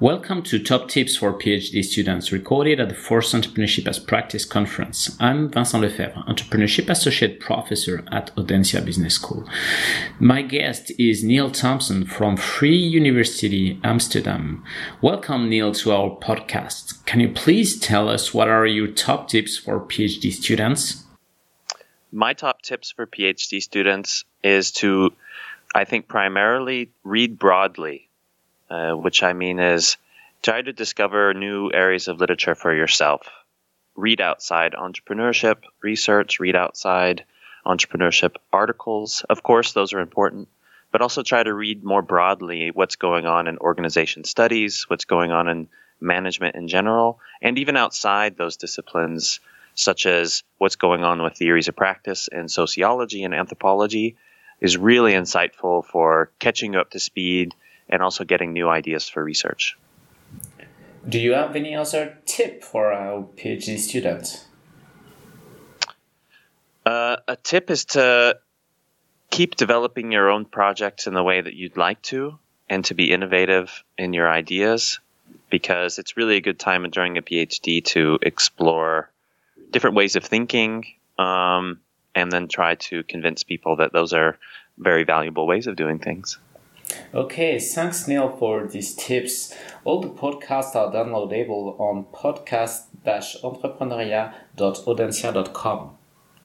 Welcome to Top Tips for PhD Students, recorded at the Force Entrepreneurship as Practice Conference. I'm Vincent Lefebvre, Entrepreneurship Associate Professor at Audencia Business School. My guest is Neil Thompson from Free University Amsterdam. Welcome, Neil, to our podcast. Can you please tell us what are your top tips for PhD students? My top tips for PhD students is to, I think, primarily read broadly uh, which I mean is try to discover new areas of literature for yourself. Read outside entrepreneurship research, read outside entrepreneurship articles. Of course, those are important, but also try to read more broadly what's going on in organization studies, what's going on in management in general, and even outside those disciplines, such as what's going on with theories of practice in sociology and anthropology, is really insightful for catching up to speed and also getting new ideas for research. Do you have any other tip for our PhD students? Uh, a tip is to keep developing your own projects in the way that you'd like to and to be innovative in your ideas because it's really a good time during a PhD to explore different ways of thinking um, and then try to convince people that those are very valuable ways of doing things. Okay, thanks Neil for these tips. All the podcasts are downloadable on podcast-entrepreneuriat.audencia.com.